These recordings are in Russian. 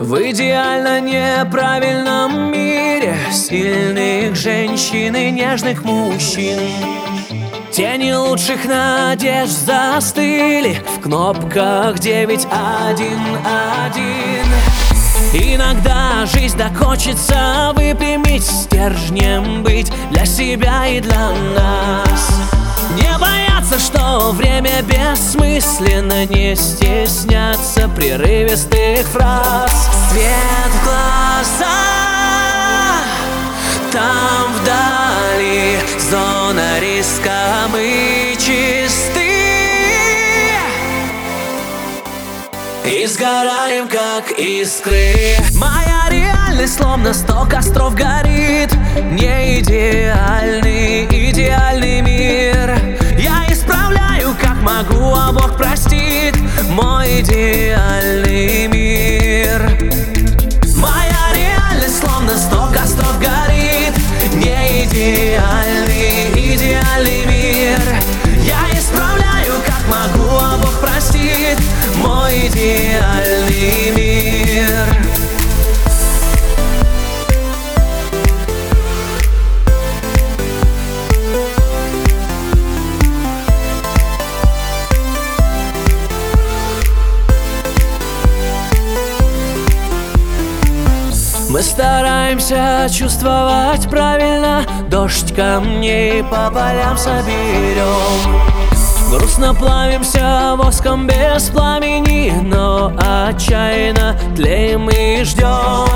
В идеально неправильном мире Сильных женщин и нежных мужчин. Тени лучших надежд застыли В кнопках 911 Иногда жизнь так выпрямить Стержнем быть для себя и для нас. Не бояться, что время бессмысленно Не стесняться прерывистых фраз. Свет в глаза Там вдали зона риска Мы чисты. И сгораем, как искры. Моя реальность словно сто костров горит Не идеальный, Мы стараемся чувствовать правильно. Дождь камней по полям соберем. Грустно плавимся воском без пламени Но отчаянно тлеем и ждем.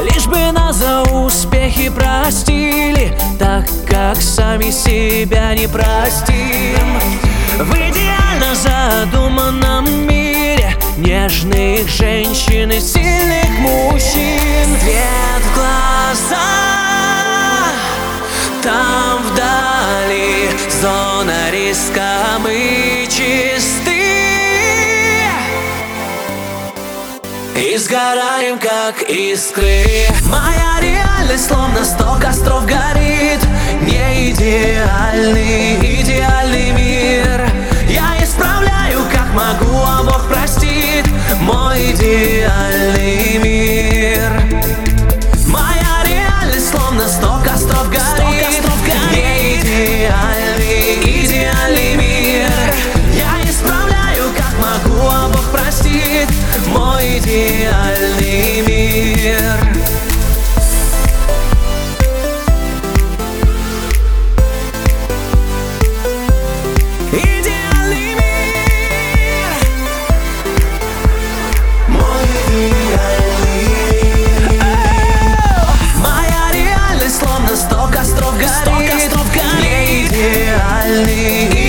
Лишь бы нас за успехи простили Так как сами себя не простим. В идеально задуманном мире Нежных женщин и зона риска Мы чисты. И сгораем, как искры. Моя реальность словно сто костров горит. Не идеальный, идеальный мир. Я исправляю, как могу, а Бог простит. Мой идеальный идеальный мир. Идеальный мир. Мой идеальный Моя реальность словно сто костров горит. Не идеальный, идеальный мир